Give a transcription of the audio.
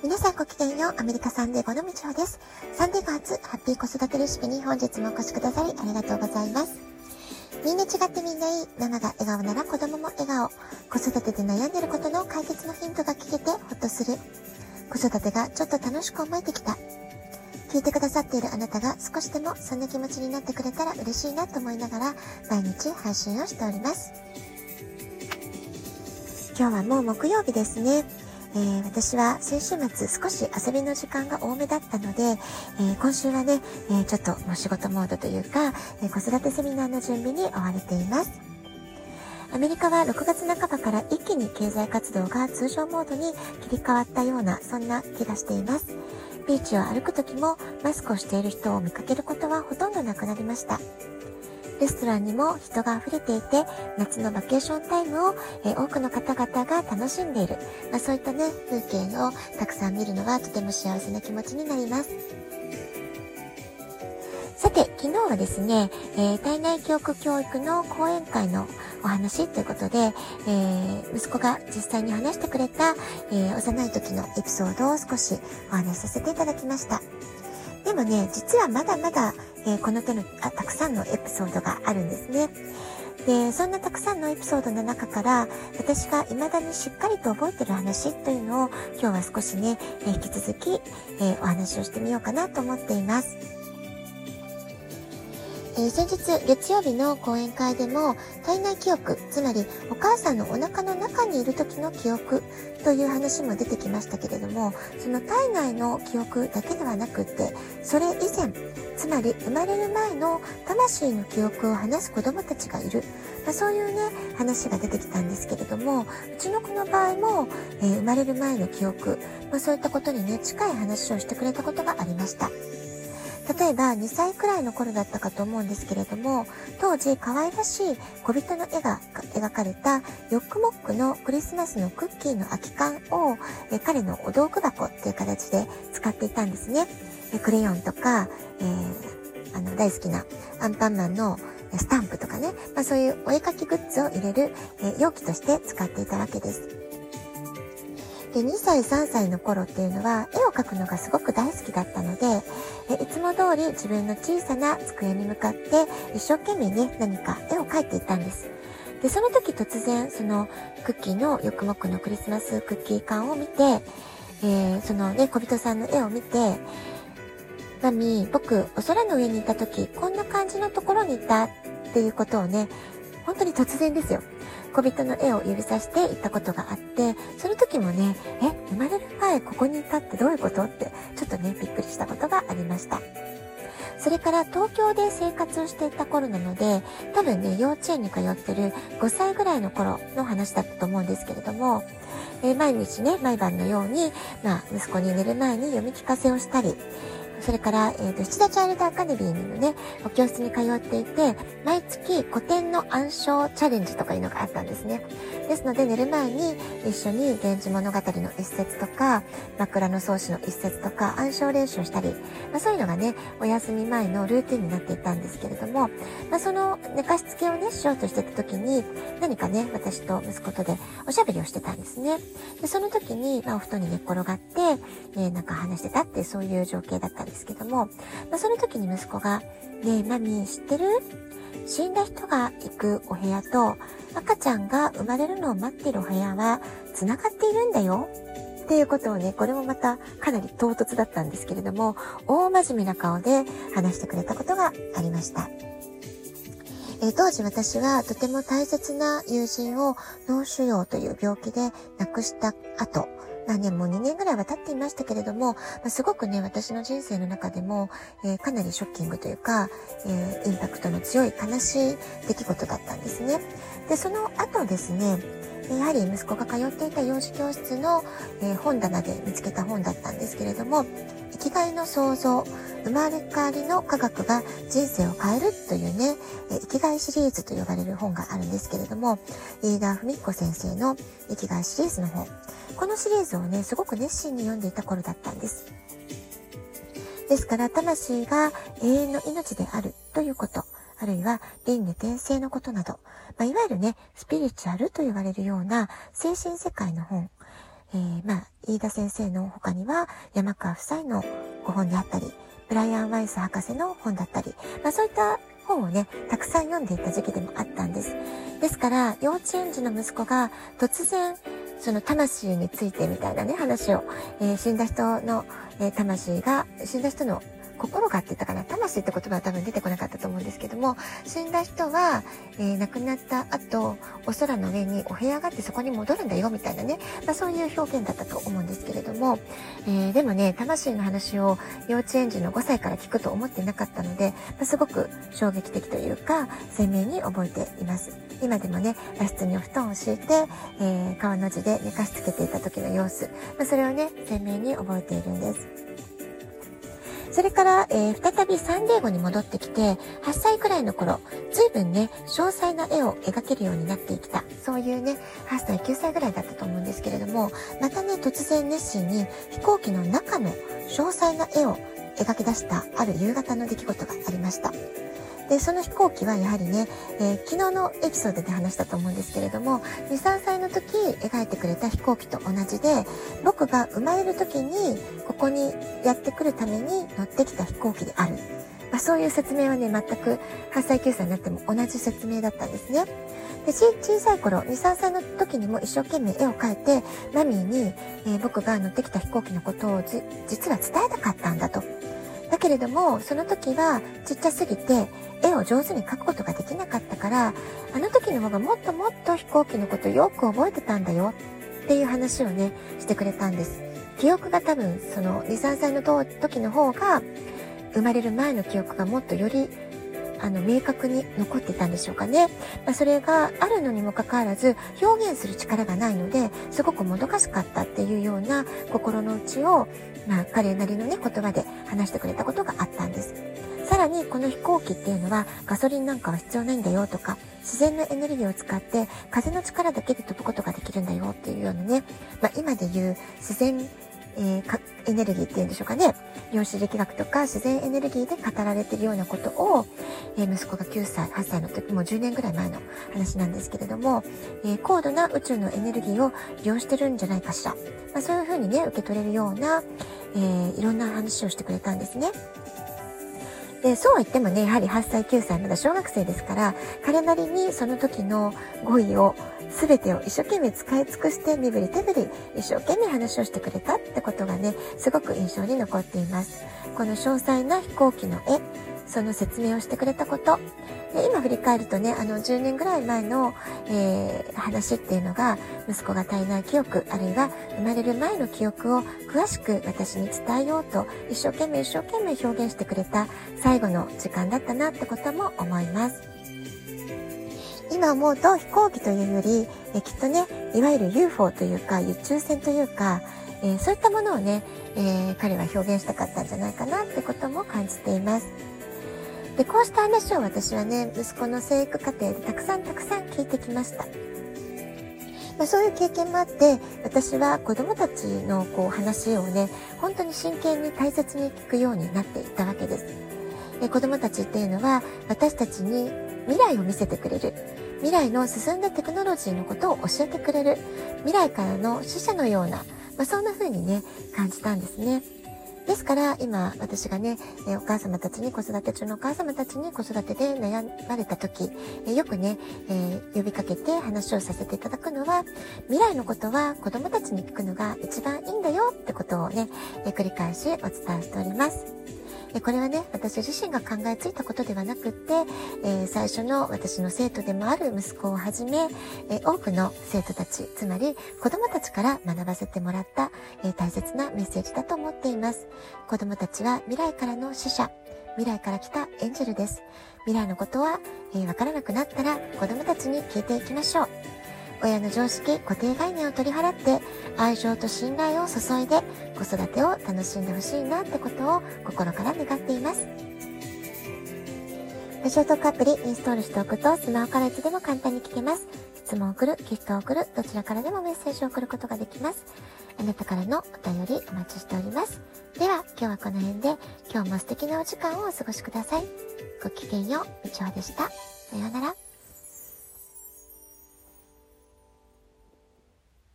皆さんごきげんよう、アメリカサンデーゴのみちほです。サンデーゴ初ハッピー子育てレシピに本日もお越しくださりありがとうございます。みんな違ってみんないい。ママが笑顔なら子供も笑顔。子育てで悩んでることの解決のヒントが聞けてほっとする。子育てがちょっと楽しく思えてきた。聞いてくださっているあなたが少しでもそんな気持ちになってくれたら嬉しいなと思いながら毎日配信をしております。今日はもう木曜日ですね。えー、私は先週末少し遊びの時間が多めだったので、えー、今週はね、え、ちょっともう仕事モードというか、え子育てセミナーの準備に追われています。アメリカは6月半ばから一気に経済活動が通常モードに切り替わったような、そんな気がしています。ビーチを歩く時もマスクをしている人を見かけることはほとんどなくなりました。レストランにも人が溢れていて、夏のバケーションタイムを、え多くの方々が楽しんでいる。まあ、そういったね、風景をたくさん見るのはとても幸せな気持ちになります。さて、昨日はですね、えー、体内記憶教育の講演会のお話ということで、えー、息子が実際に話してくれた、えー、幼い時のエピソードを少しお話しさせていただきました。でもね、実はまだまだ、えー、この手のあたくさんのエピソードがあるんですね。で、そんなたくさんのエピソードの中から、私が未だにしっかりと覚えてる話というのを、今日は少しね、えー、引き続き、えー、お話をしてみようかなと思っています。え、先日月曜日の講演会でも体内記憶、つまりお母さんのお腹の中にいる時の記憶という話も出てきましたけれども、その体内の記憶だけではなくって、それ以前、つまり生まれる前の魂の記憶を話す子供たちがいる。まあ、そういうね、話が出てきたんですけれども、うちの子の場合も、えー、生まれる前の記憶、まあ、そういったことにね、近い話をしてくれたことがありました。例えば2歳くらいの頃だったかと思うんですけれども、当時可愛らしい小人の絵が描かれたヨックモックのクリスマスのクッキーの空き缶をえ彼のお道具箱っていう形で使っていたんですね。えクレヨンとか、えー、あの大好きなアンパンマンのスタンプとかね、まあ、そういうお絵描きグッズを入れる、え容器として使っていたわけです。で、2歳、3歳の頃っていうのは、絵を描くのがすごく大好きだったので、えいつも通り自分の小さな机に向かって、一生懸命ね、何か絵を描いていたんです。で、その時突然、そのクッキーのよくもくのクリスマスクッキー缶を見て、えー、そのね、小人さんの絵を見て、マミー、僕、お空の上にいた時、こんな感じのところにいたっていうことをね、本当に突然ですよ。小人の絵を指さして言ったことがあって、その時もね、え、生まれる前ここにいたってどういうこと？って、ちょっとね、びっくりしたことがありました。それから東京で生活をしていた頃なので、多分ね、幼稚園に通ってる5歳ぐらいの頃の話だったと思うんですけれども、えー、毎日ね、毎晩のように、まあ、息子に寝る前に読み聞かせをしたり、それから、えっ、ー、と、七田チャイルドアカデミーのね、お教室に通っていて、毎月古典の暗唱チャレンジとかいうのがあったんですね。ですので、寝る前に一緒に源氏物語の一節とか、枕草子の一節とか、暗唱練習をしたり、まあ、そういうのがね、お休み前のルーティンになっていたんですけれども、まあ、その寝かしつけをね、しようとしてた時に、何かね、私と息子とでおしゃべりをしてたんですね。で、その時に、まあ、お布団に寝っ転がって、えー、なんか話してたってそういう情景だったんですですけども、まあ、その時に息子が、ねえ、マミー知ってる？死んだ人が行くお部屋と赤ちゃんが生まれるのを待ってるお部屋は繋がっているんだよ。っていうことをね、これもまたかなり唐突だったんですけれども、大真面目な顔で話してくれたことがありました。えー、当時私はとても大切な友人を脳腫瘍という病気で亡くした後、まあね、もう2年ぐらいは経っていましたけれども、まあ、すごくね、私の人生の中でも、えー、かなりショッキングというか、えー、インパクトの強い悲しい出来事だったんですね。で、その後ですね、やはり息子が通っていた幼児教室の、えー、本棚で見つけた本だったんですけれども、生きがいの創造、生まれ変わりの科学が人生を変えるというね、生きがいシリーズと呼ばれる本があるんですけれども、飯田文子先生の生きがいシリーズの本。このシリーズをね、すごく熱心に読んでいた頃だったんです。ですから、魂が永遠の命であるということ、あるいは輪廻転生のことなど、まあ、いわゆるね、スピリチュアルと言われるような精神世界の本、えー、まあ、飯田先生の他には山川夫妻のご本であったり、ブライアン・ワイス博士の本だったり、まあそういった本をね、たくさん読んでいた時期でもあったんです。ですから、幼稚園児の息子が突然、その魂についてみたいなね、話を、えー、死んだ人の、えー、魂が、死んだ人の心がって言ったかな魂って言葉は多分出てこなかったと思うんですけども、死んだ人は、えー、亡くなった後、お空の上にお部屋があってそこに戻るんだよみたいなね、まあ、そういう表現だったと思うんですけれども、えー、でもね、魂の話を幼稚園児の5歳から聞くと思ってなかったので、まあ、すごく衝撃的というか、鮮明に覚えています。今でもね、和室にお布団を敷いて、えー、川の字で寝かしつけていた時の様子、まあ、それをね、鮮明に覚えているんです。それから、えー、再びサンデーゴに戻ってきて、8歳くらいの頃、随分ね、詳細な絵を描けるようになってきた。そういうね、8歳、9歳ぐらいだったと思うんですけれども、またね、突然熱心に飛行機の中の詳細な絵を描き出したある夕方の出来事がありました。で、その飛行機はやはりね、えー、昨日のエピソードで話したと思うんですけれども、2、3歳の時描いてくれた飛行機と同じで、僕が生まれる時にここにやってくるために乗ってきた飛行機である。まあ、そういう説明はね、全く8歳、9歳になっても同じ説明だったんですね。で小さい頃、2、3歳の時にも一生懸命絵を描いて、マミーに、えー、僕が乗ってきた飛行機のことを実は伝えたかったんだと。だけれども、その時はちっちゃすぎて、絵を上手に描くことができなかったから、あの時の方がもっともっと飛行機のことよく覚えてたんだよっていう話をね、してくれたんです。記憶が多分、その2、3歳の時の方が、生まれる前の記憶がもっとよりあの、明確に残ってたんでしょうかね。まあ、それがあるのにもかかわらず、表現する力がないので、すごくもどかしかったっていうような心の内を、まあ、彼なりのね、言葉で話してくれたことがあったんです。さらに、この飛行機っていうのは、ガソリンなんかは必要ないんだよとか、自然のエネルギーを使って、風の力だけで飛ぶことができるんだよっていうようなね、まあ、今で言う自然えー、エネルギーっていうんでしょうかね。量子力学とか自然エネルギーで語られているようなことを、えー、息子が9歳、8歳の時、もう10年ぐらい前の話なんですけれども、えー、高度な宇宙のエネルギーを利用してるんじゃないかしら。まあ、そういうふうにね、受け取れるような、え、いろんな話をしてくれたんですね。で、そうは言ってもね、やはり8歳、9歳、まだ小学生ですから、彼なりにその時の語彙を、全てを一生懸命使い尽くして身振り手振り一生懸命話をしてくれたってことがね、すごく印象に残っています。この詳細な飛行機の絵、その説明をしてくれたこと。で今振り返るとね、あの10年ぐらい前の、えー、話っていうのが、息子が体内記憶、あるいは生まれる前の記憶を詳しく私に伝えようと、一生懸命一生懸命表現してくれた最後の時間だったなってことも思います。今思うと飛行機というより、えきっとね、いわゆる UFO というか、宇宙船というか、えー、そういったものをね、えー、彼は表現したかったんじゃないかなってことも感じています。で、こうした話を私はね、息子の生育過程でたくさんたくさん聞いてきました。まあ、そういう経験もあって、私は子供たちのこう話をね、本当に真剣に大切に聞くようになっていたわけです。で子供たちっていうのは私たちに未来を見せてくれる。未来の進んだテクノロジーのことを教えてくれる。未来からの使者のような、まあ、そんな風にね、感じたんですね。ですから今私がね、えお母様たちに子育て中のお母様たちに子育てで悩まれた時、えよくね、えー、呼びかけて話をさせていただくのは未来のことは子供たちに聞くのが一番いいんだよってことをね、え繰り返しお伝えしております。これはね、私自身が考えついたことではなくって、え、最初の私の生徒でもある息子をはじめ、え、多くの生徒たち、つまり子供たちから学ばせてもらった、え、大切なメッセージだと思っています。子供たちは未来からの使者、未来から来たエンジェルです。未来のことは、えわからなくなったら子供たちに聞いていきましょう。親の常識、固定概念を取り払って、愛情と信頼を注いで、子育てを楽しんでほしいなってことを心から願っています。ラジオトークアプリインストールしておくと、スマホからいつでも簡単に聞けます。質問を送る、ギフトを送る、どちらからでもメッセージを送ることができます。あなたからのお便りお待ちしております。では、今日はこの辺で、今日も素敵なお時間をお過ごしください。ごきげんよう、みちでした。さようなら。